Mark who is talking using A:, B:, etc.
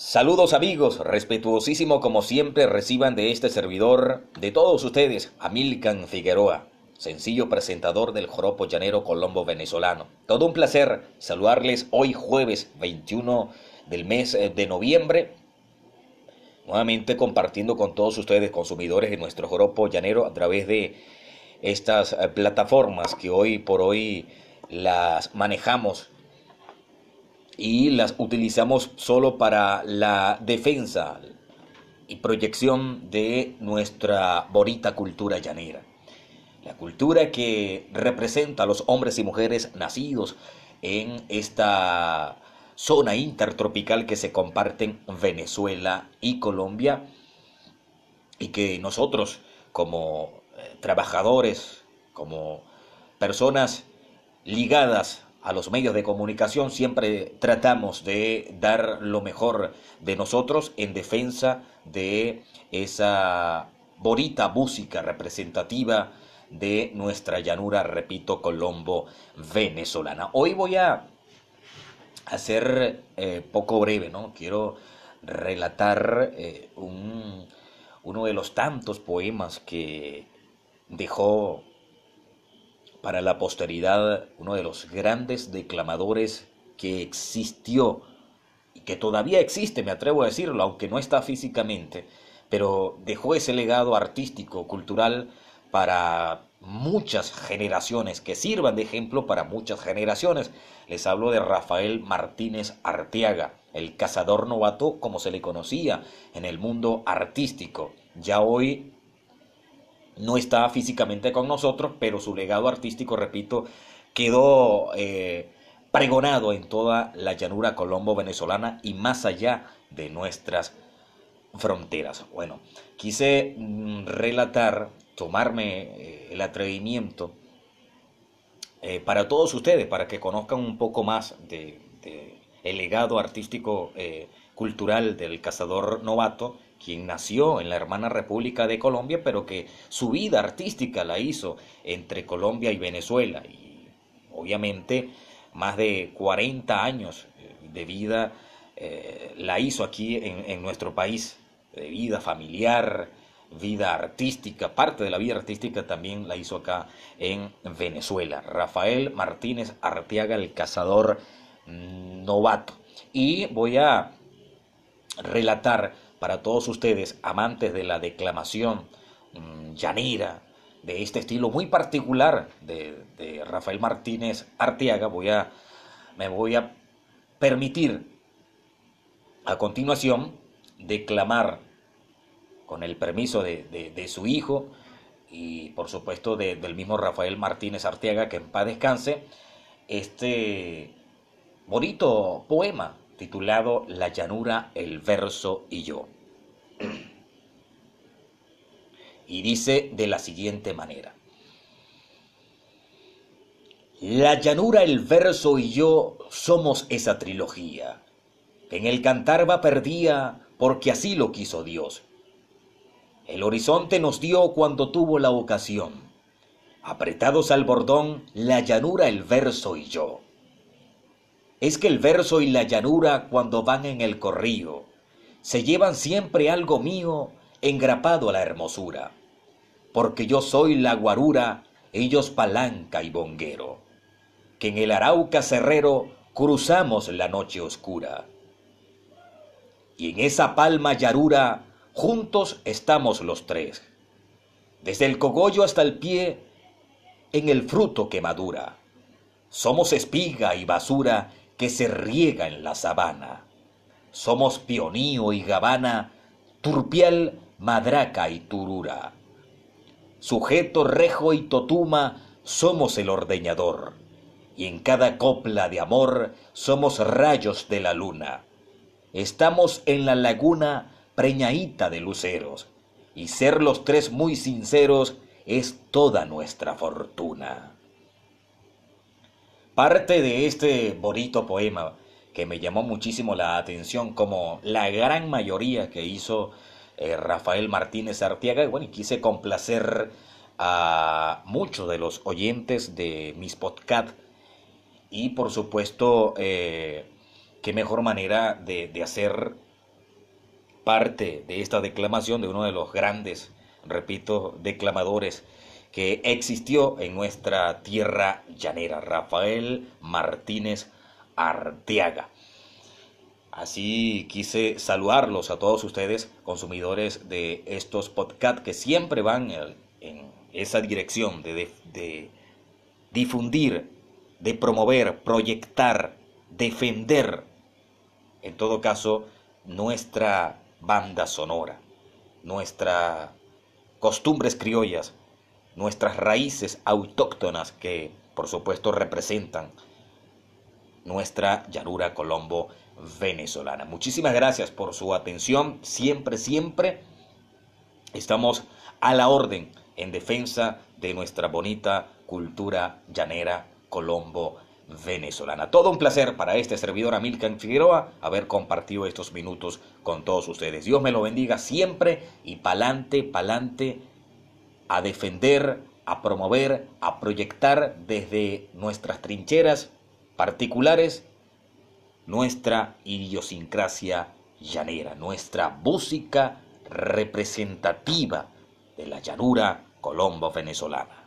A: Saludos amigos, respetuosísimo como siempre reciban de este servidor, de todos ustedes, Amilcan Figueroa, sencillo presentador del joropo llanero colombo venezolano. Todo un placer saludarles hoy jueves 21 del mes eh, de noviembre, nuevamente compartiendo con todos ustedes, consumidores de nuestro joropo llanero, a través de estas eh, plataformas que hoy por hoy las manejamos y las utilizamos solo para la defensa y proyección de nuestra bonita cultura llanera. La cultura que representa a los hombres y mujeres nacidos en esta zona intertropical que se comparten Venezuela y Colombia y que nosotros como eh, trabajadores, como personas ligadas a los medios de comunicación siempre tratamos de dar lo mejor de nosotros en defensa de esa bonita música representativa de nuestra llanura, repito, colombo venezolana. Hoy voy a hacer eh, poco breve, ¿no? Quiero relatar eh, un, uno de los tantos poemas que dejó para la posteridad uno de los grandes declamadores que existió y que todavía existe, me atrevo a decirlo, aunque no está físicamente, pero dejó ese legado artístico, cultural para muchas generaciones, que sirvan de ejemplo para muchas generaciones. Les hablo de Rafael Martínez Arteaga, el cazador novato como se le conocía en el mundo artístico. Ya hoy no está físicamente con nosotros, pero su legado artístico, repito, quedó eh, pregonado en toda la llanura colombo venezolana y más allá de nuestras fronteras. Bueno, quise mm, relatar, tomarme eh, el atrevimiento eh, para todos ustedes, para que conozcan un poco más de, el legado artístico cultural del cazador novato quien nació en la hermana República de Colombia, pero que su vida artística la hizo entre Colombia y Venezuela. Y obviamente más de 40 años eh, de vida eh, la hizo aquí en, nuestro país, de vida familiar, vida artística, parte de la vida artística también la hizo acá en Venezuela. Rafael Martínez Arteaga, el cazador mm, novato. Y voy a relatar para todos ustedes, amantes de la declamación mm, llanera, de este estilo muy particular de, Rafael Martínez Arteaga, voy a, me voy a permitir a continuación declamar con el permiso de, su hijo y por supuesto del mismo Rafael Martínez Arteaga, que en paz descanse, este bonito poema titulado La llanura, el verso y yo. Y dice de la siguiente manera. La llanura, el verso y yo somos esa trilogía, en el cantar va perdía porque así lo quiso Dios. El horizonte nos dio cuando tuvo la ocasión. Apretados al bordón, la llanura, el verso y yo es que el verso y la llanura cuando van en el corrío se llevan siempre algo mío engrapado a la hermosura, porque yo soy la guarura, ellos palanca y bonguero, que en el arauca cerrero cruzamos la noche oscura. Y en esa palma yarura juntos estamos los tres, desde el cogollo hasta el pie, en el fruto que madura. Somos espiga y basura que se riega en la sabana. Somos pionío y gabana, turpial, madraca y turura. Sujeto, rejo y totuma, somos el ordeñador, y en cada copla de amor somos rayos de la luna. Estamos en la laguna preñadita de luceros, y ser los tres muy sinceros es toda nuestra fortuna. Parte de este bonito poema que me llamó muchísimo la atención, como la gran mayoría que hizo eh, Rafael Martínez Arteaga, y bueno, y quise complacer a muchos de los oyentes de mis podcasts. Y por supuesto, eh, qué mejor manera de, hacer parte de esta declamación de uno de los grandes, repito, declamadores que existió en nuestra tierra llanera, Rafael Martínez Arteaga. Así quise saludarlos a todos ustedes, consumidores de estos podcasts que siempre van en esa dirección de, de difundir, de promover, proyectar, defender, en todo caso, nuestra banda sonora, nuestras costumbres criollas, nuestras raíces autóctonas que por supuesto representan nuestra llanura colombo venezolana. Muchísimas gracias por su atención, siempre, siempre estamos a la orden en defensa de nuestra bonita cultura llanera colombo venezolana. Todo un placer para este servidor Amilcan Figueroa haber compartido estos minutos con todos ustedes. Dios me lo bendiga siempre y pa'lante, pa'lante a defender, a promover, a proyectar desde nuestras trincheras particulares nuestra idiosincrasia llanera, nuestra música representativa de la llanura colombo venezolana.